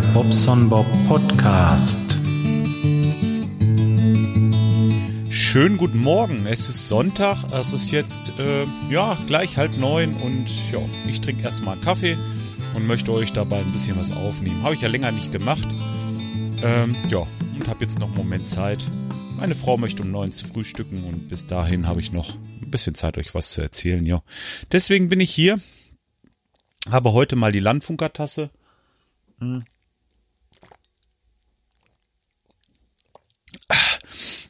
Bobson Bob Podcast. Schönen guten Morgen. Es ist Sonntag. Es ist jetzt äh, ja gleich halb neun und ja, ich trinke erstmal Kaffee und möchte euch dabei ein bisschen was aufnehmen. Habe ich ja länger nicht gemacht. Ähm, ja, und habe jetzt noch einen Moment Zeit. Meine Frau möchte um neun zu frühstücken und bis dahin habe ich noch ein bisschen Zeit, euch was zu erzählen. Ja, deswegen bin ich hier. Habe heute mal die Landfunkertasse. Hm.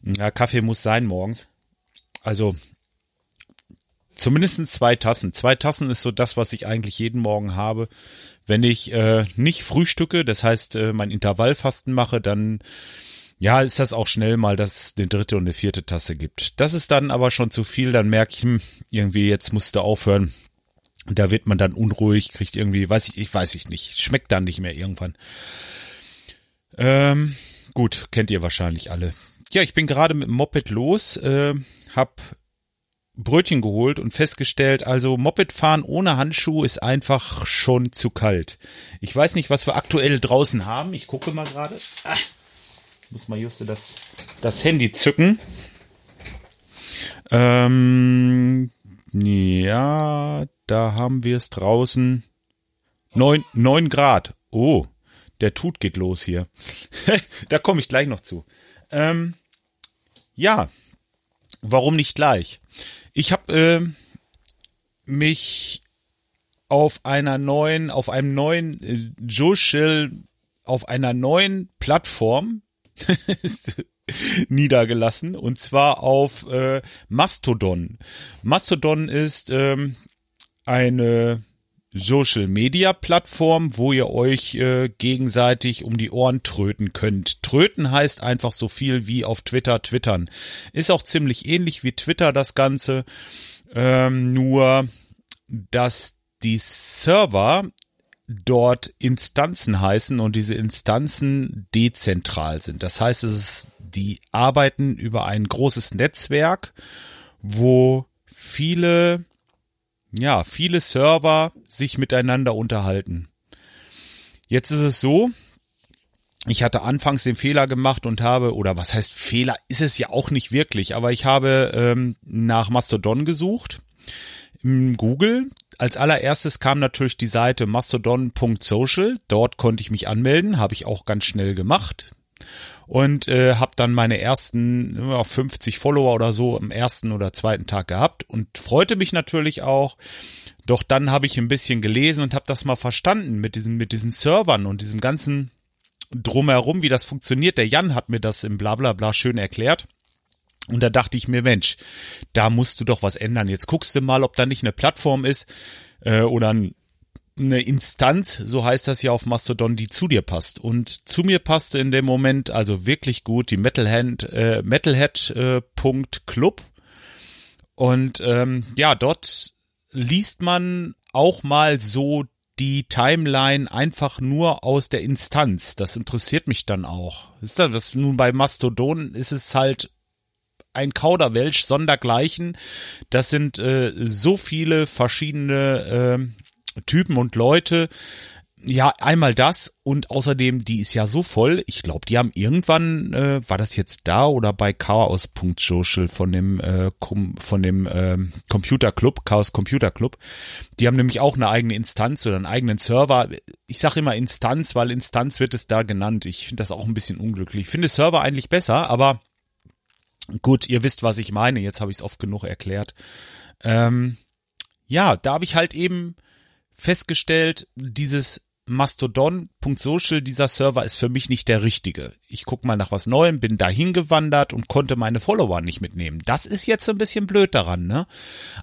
Ja, Kaffee muss sein morgens. Also zumindest zwei Tassen. Zwei Tassen ist so das, was ich eigentlich jeden Morgen habe. Wenn ich äh, nicht frühstücke, das heißt äh, mein Intervallfasten mache, dann ja, ist das auch schnell mal, dass es eine dritte und eine vierte Tasse gibt. Das ist dann aber schon zu viel, dann merke ich, hm, irgendwie jetzt musste aufhören. Da wird man dann unruhig, kriegt irgendwie, weiß ich, ich weiß ich nicht, schmeckt dann nicht mehr irgendwann. Ähm, gut, kennt ihr wahrscheinlich alle. Ja, ich bin gerade mit dem Moped los, äh, hab Brötchen geholt und festgestellt, also Moped fahren ohne Handschuh ist einfach schon zu kalt. Ich weiß nicht, was wir aktuell draußen haben. Ich gucke mal gerade. Ah, muss mal just das, das Handy zücken. Ähm, ja, da haben wir es draußen. Neun, neun Grad. Oh, der Tut geht los hier. da komme ich gleich noch zu. Ähm, ja, warum nicht gleich? Ich habe äh, mich auf einer neuen, auf einem neuen äh, Joshil, auf einer neuen Plattform niedergelassen und zwar auf äh, Mastodon. Mastodon ist ähm, eine Social Media Plattform, wo ihr euch äh, gegenseitig um die Ohren tröten könnt. Tröten heißt einfach so viel wie auf Twitter twittern. Ist auch ziemlich ähnlich wie Twitter das Ganze, ähm, nur dass die Server dort Instanzen heißen und diese Instanzen dezentral sind. Das heißt, es ist, die arbeiten über ein großes Netzwerk, wo viele ja, viele Server sich miteinander unterhalten. Jetzt ist es so, ich hatte anfangs den Fehler gemacht und habe, oder was heißt Fehler, ist es ja auch nicht wirklich, aber ich habe ähm, nach Mastodon gesucht im Google. Als allererstes kam natürlich die Seite mastodon.social. Dort konnte ich mich anmelden, habe ich auch ganz schnell gemacht und äh, habe dann meine ersten ja, 50 Follower oder so am ersten oder zweiten Tag gehabt und freute mich natürlich auch. Doch dann habe ich ein bisschen gelesen und habe das mal verstanden mit diesen mit diesen Servern und diesem ganzen drumherum, wie das funktioniert. Der Jan hat mir das im Blablabla schön erklärt. Und da dachte ich mir, Mensch, da musst du doch was ändern. Jetzt guckst du mal, ob da nicht eine Plattform ist äh, oder ein eine Instanz, so heißt das ja auf Mastodon, die zu dir passt. Und zu mir passte in dem Moment also wirklich gut die Metalhead, äh, Metalhead.club. Äh, und ähm, ja, dort liest man auch mal so die Timeline einfach nur aus der Instanz. Das interessiert mich dann auch. Ist das, das nun bei Mastodon ist es halt ein Kauderwelsch sondergleichen. Das sind äh, so viele verschiedene äh, Typen und Leute. Ja, einmal das und außerdem, die ist ja so voll. Ich glaube, die haben irgendwann, äh, war das jetzt da oder bei Chaos.social von dem äh, von dem äh, Computer Club, Chaos Computer Club. Die haben nämlich auch eine eigene Instanz oder einen eigenen Server. Ich sage immer Instanz, weil Instanz wird es da genannt. Ich finde das auch ein bisschen unglücklich. Ich finde Server eigentlich besser, aber gut, ihr wisst, was ich meine. Jetzt habe ich es oft genug erklärt. Ähm, ja, da habe ich halt eben festgestellt, dieses Mastodon.social, dieser Server ist für mich nicht der richtige. Ich guck mal nach was Neuem, bin dahin gewandert und konnte meine Follower nicht mitnehmen. Das ist jetzt ein bisschen blöd daran, ne?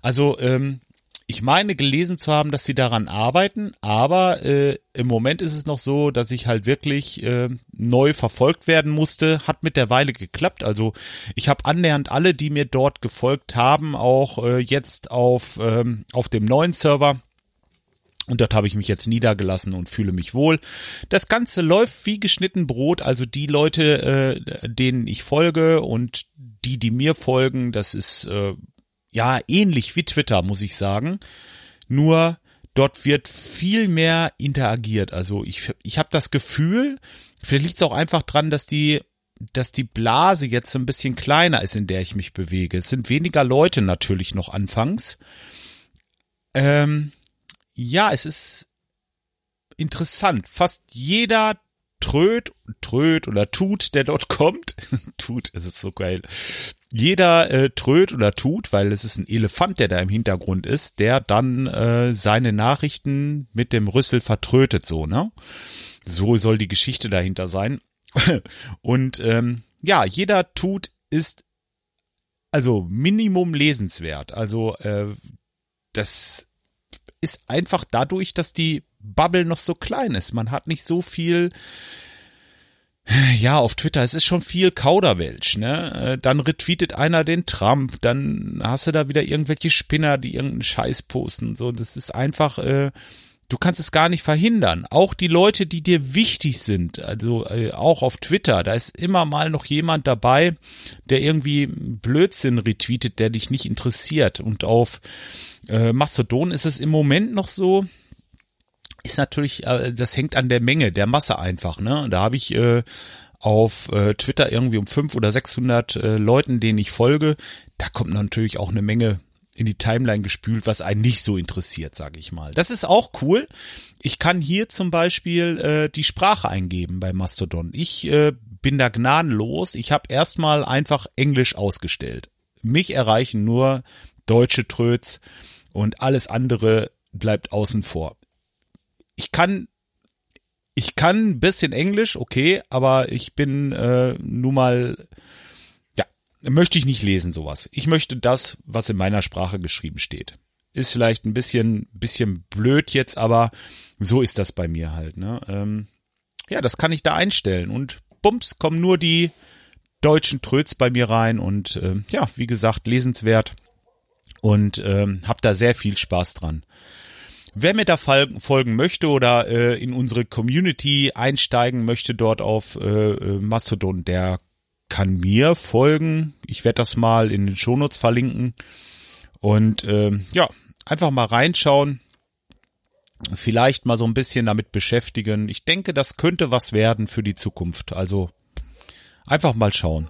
Also, ähm, ich meine gelesen zu haben, dass sie daran arbeiten, aber äh, im Moment ist es noch so, dass ich halt wirklich äh, neu verfolgt werden musste. Hat mittlerweile geklappt. Also ich habe annähernd alle, die mir dort gefolgt haben, auch äh, jetzt auf, ähm, auf dem neuen Server und dort habe ich mich jetzt niedergelassen und fühle mich wohl. Das Ganze läuft wie geschnitten Brot. Also die Leute, äh, denen ich folge und die, die mir folgen, das ist äh, ja ähnlich wie Twitter, muss ich sagen. Nur dort wird viel mehr interagiert. Also ich, ich habe das Gefühl, vielleicht liegt es auch einfach dran, dass die dass die Blase jetzt so ein bisschen kleiner ist, in der ich mich bewege. Es sind weniger Leute natürlich noch anfangs. Ähm, ja, es ist interessant. Fast jeder tröd, tröd oder tut, der dort kommt, tut, es ist so geil. Jeder äh, tröd oder tut, weil es ist ein Elefant, der da im Hintergrund ist, der dann äh, seine Nachrichten mit dem Rüssel vertrötet, so, ne? So soll die Geschichte dahinter sein. Und ähm, ja, jeder tut ist also Minimum lesenswert. Also äh, das ist einfach dadurch, dass die Bubble noch so klein ist. Man hat nicht so viel ja, auf Twitter, es ist schon viel Kauderwelsch, ne? Äh, dann retweetet einer den Trump, dann hast du da wieder irgendwelche Spinner, die irgendeinen Scheiß posten. So, das ist einfach, äh, du kannst es gar nicht verhindern. Auch die Leute, die dir wichtig sind, also äh, auch auf Twitter, da ist immer mal noch jemand dabei, der irgendwie Blödsinn retweetet, der dich nicht interessiert. Und auf äh, Mastodon ist es im Moment noch so, ist natürlich, äh, das hängt an der Menge, der Masse einfach. Ne, da habe ich äh, auf äh, Twitter irgendwie um fünf oder sechshundert äh, Leuten, denen ich folge. Da kommt natürlich auch eine Menge in die Timeline gespült, was einen nicht so interessiert, sage ich mal. Das ist auch cool. Ich kann hier zum Beispiel äh, die Sprache eingeben bei Mastodon. Ich äh, bin da gnadenlos. Ich habe erstmal einfach Englisch ausgestellt. Mich erreichen nur deutsche Tröts und alles andere bleibt außen vor. Ich kann ich kann ein bisschen Englisch, okay, aber ich bin äh, nun mal möchte ich nicht lesen sowas. Ich möchte das, was in meiner Sprache geschrieben steht. Ist vielleicht ein bisschen, bisschen blöd jetzt, aber so ist das bei mir halt. Ne? Ähm, ja, das kann ich da einstellen und bums kommen nur die deutschen Tröts bei mir rein und äh, ja, wie gesagt, lesenswert und ähm, hab da sehr viel Spaß dran. Wer mir da folgen möchte oder äh, in unsere Community einsteigen möchte dort auf äh, äh Mastodon, der kann mir folgen. Ich werde das mal in den Shownotes verlinken. Und äh, ja, einfach mal reinschauen. Vielleicht mal so ein bisschen damit beschäftigen. Ich denke, das könnte was werden für die Zukunft. Also einfach mal schauen.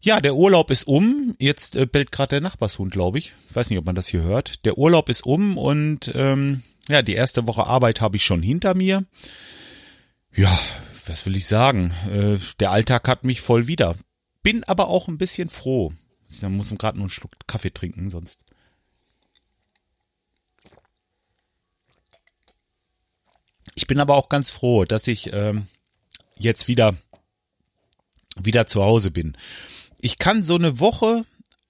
Ja, der Urlaub ist um. Jetzt äh, bellt gerade der Nachbarshund, glaube ich. Ich weiß nicht, ob man das hier hört. Der Urlaub ist um und ähm, ja, die erste Woche Arbeit habe ich schon hinter mir. Ja, was will ich sagen? Äh, der Alltag hat mich voll wieder. Bin aber auch ein bisschen froh. Ich muss gerade nur einen Schluck Kaffee trinken, sonst. Ich bin aber auch ganz froh, dass ich ähm, jetzt wieder wieder zu Hause bin. Ich kann so eine Woche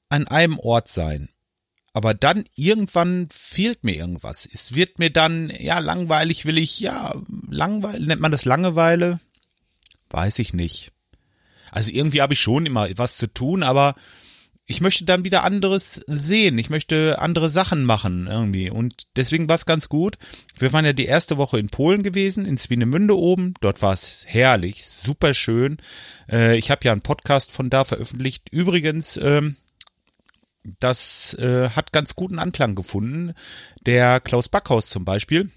an einem Ort sein aber dann irgendwann fehlt mir irgendwas. Es wird mir dann, ja, langweilig will ich, ja, langweilig, nennt man das Langeweile? Weiß ich nicht. Also irgendwie habe ich schon immer was zu tun, aber ich möchte dann wieder anderes sehen. Ich möchte andere Sachen machen irgendwie. Und deswegen war es ganz gut. Wir waren ja die erste Woche in Polen gewesen, in Swinemünde oben. Dort war es herrlich, super schön. Äh, ich habe ja einen Podcast von da veröffentlicht. Übrigens, ähm, das äh, hat ganz guten Anklang gefunden. Der Klaus Backhaus zum Beispiel,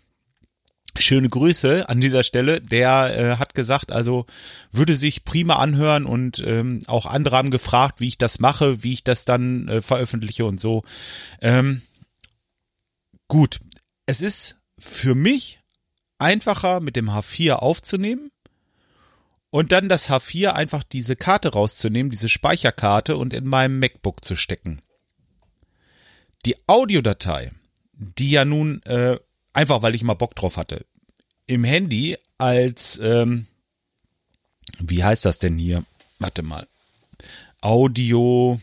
Schöne Grüße an dieser Stelle. Der äh, hat gesagt, also würde sich prima anhören und ähm, auch andere haben gefragt, wie ich das mache, wie ich das dann äh, veröffentliche und so. Ähm, gut, es ist für mich einfacher mit dem H4 aufzunehmen und dann das H4 einfach diese Karte rauszunehmen, diese Speicherkarte und in meinem MacBook zu stecken. Die Audiodatei, die ja nun äh, einfach weil ich mal Bock drauf hatte, im Handy als, ähm, wie heißt das denn hier? Warte mal. Audio,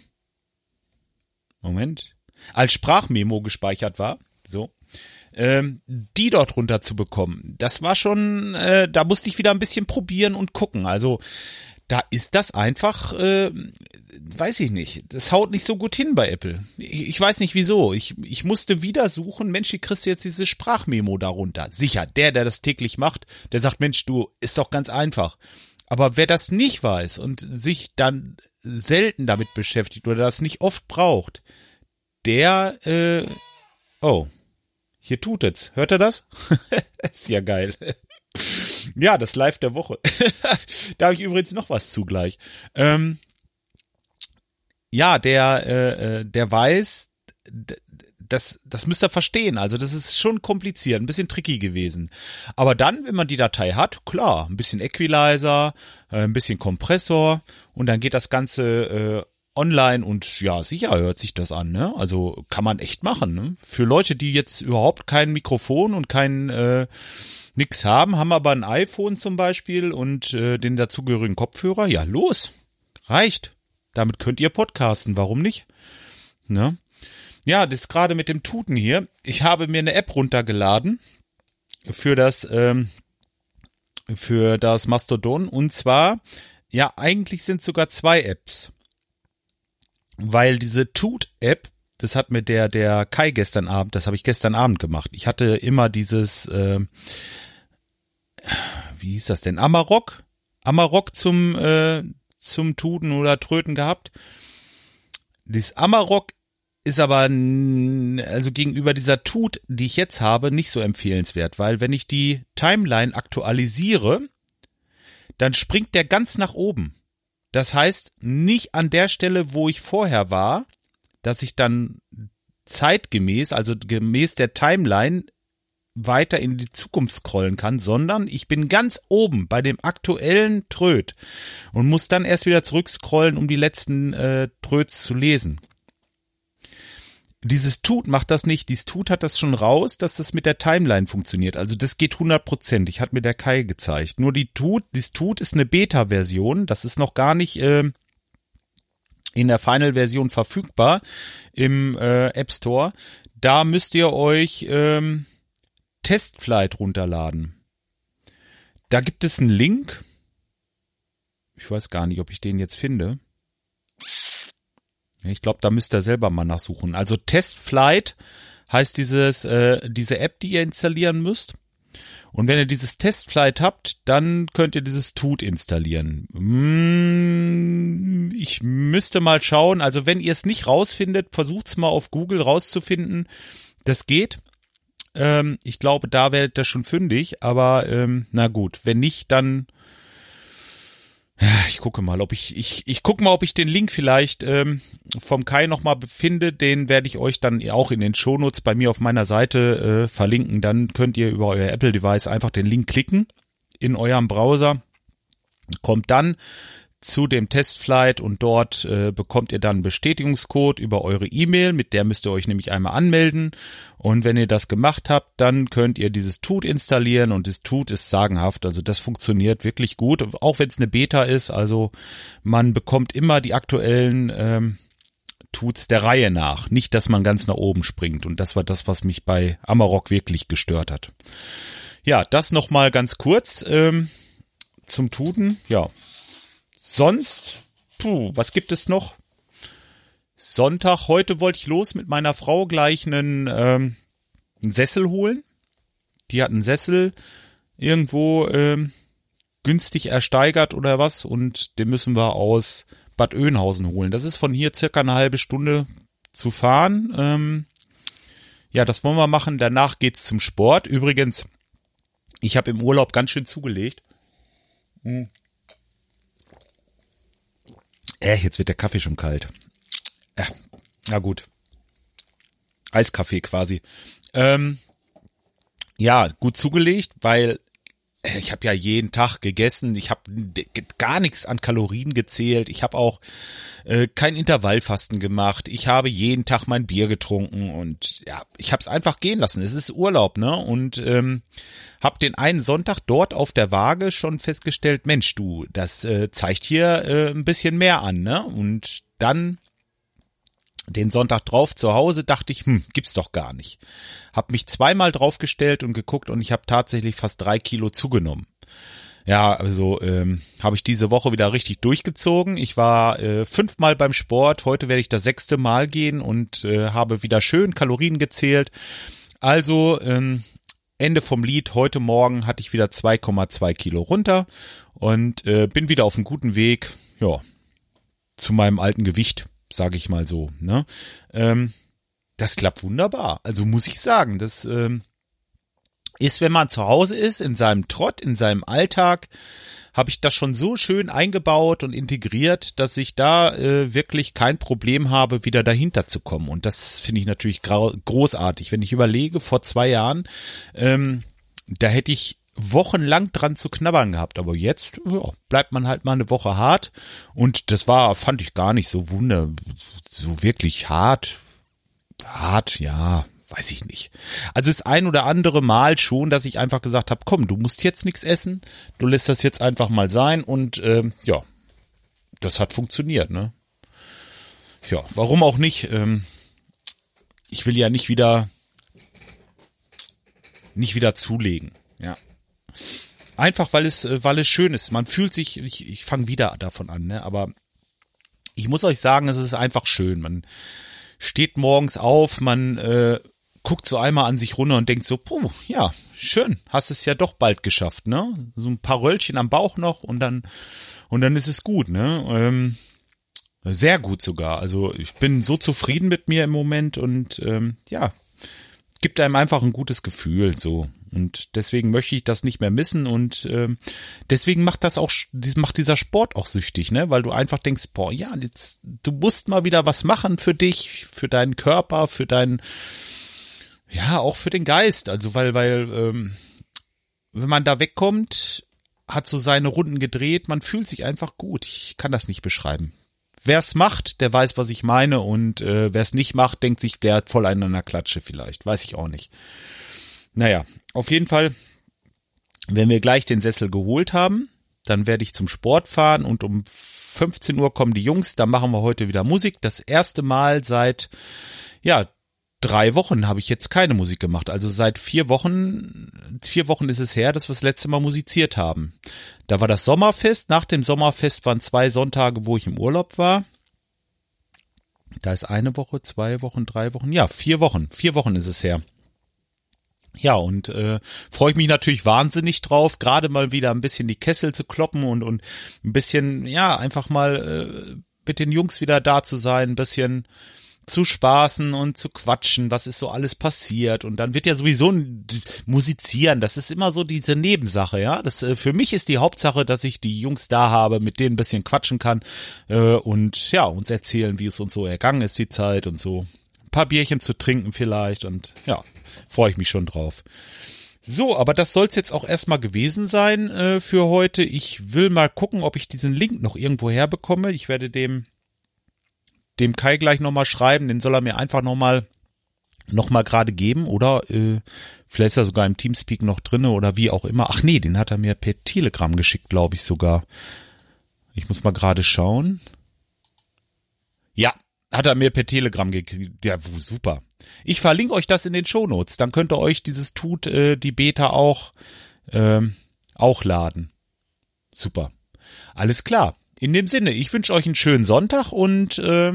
Moment, als Sprachmemo gespeichert war, so, ähm, die dort runter zu bekommen. Das war schon, äh, da musste ich wieder ein bisschen probieren und gucken. Also da ist das einfach, äh, weiß ich nicht, das haut nicht so gut hin bei Apple. Ich, ich, weiß nicht wieso. Ich, ich musste wieder suchen, Mensch, wie kriegst du jetzt diese Sprachmemo darunter? Sicher, der, der das täglich macht, der sagt, Mensch, du, ist doch ganz einfach. Aber wer das nicht weiß und sich dann selten damit beschäftigt oder das nicht oft braucht, der, äh, oh, Hier tut es. Hört er das? ist ja geil. Ja, das Live der Woche. da habe ich übrigens noch was zugleich. Ähm, ja, der, äh, äh der weiß, das, das müsst ihr verstehen. Also das ist schon kompliziert, ein bisschen tricky gewesen. Aber dann, wenn man die Datei hat, klar, ein bisschen Equalizer, äh, ein bisschen Kompressor und dann geht das Ganze äh, online und ja, sicher hört sich das an. Ne? Also kann man echt machen. Ne? Für Leute, die jetzt überhaupt kein Mikrofon und kein äh, nix haben, haben aber ein iPhone zum Beispiel und äh, den dazugehörigen Kopfhörer. Ja, los, reicht. Damit könnt ihr podcasten. Warum nicht? Ne? Ja, das gerade mit dem Tuten hier. Ich habe mir eine App runtergeladen für das ähm, für das Mastodon und zwar ja eigentlich sind sogar zwei Apps, weil diese Tut-App das hat mir der der Kai gestern Abend, das habe ich gestern Abend gemacht. Ich hatte immer dieses, äh, wie hieß das denn, Amarok, Amarok zum äh, zum Tuten oder Tröten gehabt. Das Amarok ist aber also gegenüber dieser Tut, die ich jetzt habe, nicht so empfehlenswert, weil wenn ich die Timeline aktualisiere, dann springt der ganz nach oben. Das heißt, nicht an der Stelle, wo ich vorher war, dass ich dann zeitgemäß, also gemäß der Timeline weiter in die Zukunft scrollen kann, sondern ich bin ganz oben bei dem aktuellen Tröd und muss dann erst wieder zurückscrollen, um die letzten äh, Tröds zu lesen dieses Tut macht das nicht. Dieses Tut hat das schon raus, dass das mit der Timeline funktioniert. Also das geht 100 Prozent. hat mir der Kai gezeigt. Nur die Tut, dieses Tut ist eine Beta-Version. Das ist noch gar nicht äh, in der Final-Version verfügbar im äh, App Store. Da müsst ihr euch ähm, Testflight runterladen. Da gibt es einen Link. Ich weiß gar nicht, ob ich den jetzt finde. Ich glaube, da müsst ihr selber mal nachsuchen. Also Testflight heißt dieses, äh, diese App, die ihr installieren müsst. Und wenn ihr dieses Testflight habt, dann könnt ihr dieses Tut installieren. Hm, ich müsste mal schauen. Also wenn ihr es nicht rausfindet, versucht's mal auf Google rauszufinden. Das geht. Ähm, ich glaube, da werdet ihr schon fündig. Aber ähm, na gut, wenn nicht, dann ich gucke mal, ob ich, ich, ich gucke mal, ob ich den Link vielleicht ähm, vom Kai nochmal finde. Den werde ich euch dann auch in den Shownotes bei mir auf meiner Seite äh, verlinken. Dann könnt ihr über euer Apple-Device einfach den Link klicken in eurem Browser. Kommt dann zu dem Testflight und dort äh, bekommt ihr dann Bestätigungscode über eure E-Mail, mit der müsst ihr euch nämlich einmal anmelden. Und wenn ihr das gemacht habt, dann könnt ihr dieses Tut installieren und das Tut ist sagenhaft, also das funktioniert wirklich gut, auch wenn es eine Beta ist, also man bekommt immer die aktuellen ähm, Tuts der Reihe nach, nicht, dass man ganz nach oben springt. Und das war das, was mich bei Amarok wirklich gestört hat. Ja, das nochmal ganz kurz ähm, zum Tuten, ja, Sonst, puh, was gibt es noch? Sonntag, heute wollte ich los mit meiner Frau gleich einen, ähm, einen Sessel holen. Die hat einen Sessel irgendwo ähm, günstig ersteigert oder was und den müssen wir aus Bad Oeynhausen holen. Das ist von hier circa eine halbe Stunde zu fahren. Ähm, ja, das wollen wir machen. Danach geht's zum Sport. Übrigens, ich habe im Urlaub ganz schön zugelegt. Hm. Äh, jetzt wird der Kaffee schon kalt. Äh, na gut. Eiskaffee quasi. Ähm, ja, gut zugelegt, weil ich habe ja jeden Tag gegessen, ich habe gar nichts an Kalorien gezählt, ich habe auch äh, kein Intervallfasten gemacht, ich habe jeden Tag mein Bier getrunken und ja, ich habe es einfach gehen lassen. Es ist Urlaub, ne? Und ähm, habe den einen Sonntag dort auf der Waage schon festgestellt, Mensch, du, das äh, zeigt hier äh, ein bisschen mehr an, ne? Und dann den Sonntag drauf zu Hause dachte ich, hm, gibt's doch gar nicht. Hab mich zweimal draufgestellt und geguckt und ich habe tatsächlich fast drei Kilo zugenommen. Ja, also ähm, habe ich diese Woche wieder richtig durchgezogen. Ich war äh, fünfmal beim Sport. Heute werde ich das sechste Mal gehen und äh, habe wieder schön Kalorien gezählt. Also ähm, Ende vom Lied. Heute Morgen hatte ich wieder 2,2 Kilo runter und äh, bin wieder auf einem guten Weg. Ja, zu meinem alten Gewicht sage ich mal so. Ne? Ähm, das klappt wunderbar. Also muss ich sagen, das ähm, ist, wenn man zu Hause ist, in seinem Trott, in seinem Alltag, habe ich das schon so schön eingebaut und integriert, dass ich da äh, wirklich kein Problem habe, wieder dahinter zu kommen. Und das finde ich natürlich großartig. Wenn ich überlege, vor zwei Jahren, ähm, da hätte ich wochenlang dran zu knabbern gehabt. Aber jetzt ja, bleibt man halt mal eine Woche hart. Und das war, fand ich gar nicht so wunder, so wirklich hart. Hart, ja, weiß ich nicht. Also das ein oder andere Mal schon, dass ich einfach gesagt habe, komm, du musst jetzt nichts essen, du lässt das jetzt einfach mal sein und ähm, ja, das hat funktioniert, ne? Ja, warum auch nicht? Ähm, ich will ja nicht wieder nicht wieder zulegen, ja. Einfach weil es äh, weil es schön ist. Man fühlt sich, ich, ich fange wieder davon an, ne? Aber ich muss euch sagen, es ist einfach schön. Man steht morgens auf, man äh, guckt so einmal an sich runter und denkt so, puh, ja, schön, hast es ja doch bald geschafft, ne? So ein paar Röllchen am Bauch noch und dann und dann ist es gut, ne? Ähm, sehr gut sogar. Also ich bin so zufrieden mit mir im Moment und ähm, ja, gibt einem einfach ein gutes Gefühl so. Und deswegen möchte ich das nicht mehr missen und ähm, deswegen macht das auch, macht dieser Sport auch süchtig, ne? Weil du einfach denkst, boah, ja, jetzt, du musst mal wieder was machen für dich, für deinen Körper, für deinen ja, auch für den Geist. Also weil, weil, ähm, wenn man da wegkommt, hat so seine Runden gedreht, man fühlt sich einfach gut. Ich kann das nicht beschreiben. Wer es macht, der weiß, was ich meine, und äh, wer es nicht macht, denkt sich, der hat voll einen an der Klatsche vielleicht. Weiß ich auch nicht. Naja, auf jeden Fall, wenn wir gleich den Sessel geholt haben, dann werde ich zum Sport fahren und um 15 Uhr kommen die Jungs, dann machen wir heute wieder Musik. Das erste Mal seit, ja, drei Wochen habe ich jetzt keine Musik gemacht. Also seit vier Wochen, vier Wochen ist es her, dass wir das letzte Mal musiziert haben. Da war das Sommerfest. Nach dem Sommerfest waren zwei Sonntage, wo ich im Urlaub war. Da ist eine Woche, zwei Wochen, drei Wochen, ja, vier Wochen. Vier Wochen ist es her. Ja, und äh, freue ich mich natürlich wahnsinnig drauf, gerade mal wieder ein bisschen die Kessel zu kloppen und, und ein bisschen, ja, einfach mal äh, mit den Jungs wieder da zu sein, ein bisschen zu spaßen und zu quatschen, was ist so alles passiert und dann wird ja sowieso musizieren, das ist immer so diese Nebensache, ja. Das äh, für mich ist die Hauptsache, dass ich die Jungs da habe, mit denen ein bisschen quatschen kann äh, und ja, uns erzählen, wie es uns so ergangen ist die Zeit und so. Paar Bierchen zu trinken vielleicht und ja, freue ich mich schon drauf. So, aber das soll's jetzt auch erstmal gewesen sein äh, für heute. Ich will mal gucken, ob ich diesen Link noch irgendwo herbekomme. Ich werde dem dem Kai gleich nochmal schreiben, den soll er mir einfach nochmal noch mal gerade geben oder äh, vielleicht ist er sogar im Teamspeak noch drinne oder wie auch immer. Ach nee, den hat er mir per Telegram geschickt, glaube ich sogar. Ich muss mal gerade schauen. Ja, hat er mir per Telegram gekriegt. Ja, super. Ich verlinke euch das in den Shownotes. Dann könnt ihr euch dieses Tut, äh, die Beta auch, ähm, auch laden. Super. Alles klar. In dem Sinne, ich wünsche euch einen schönen Sonntag und äh,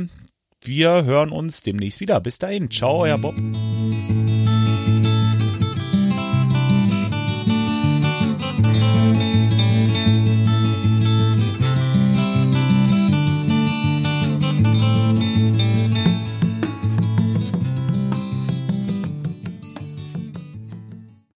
wir hören uns demnächst wieder. Bis dahin. Ciao, euer Bob.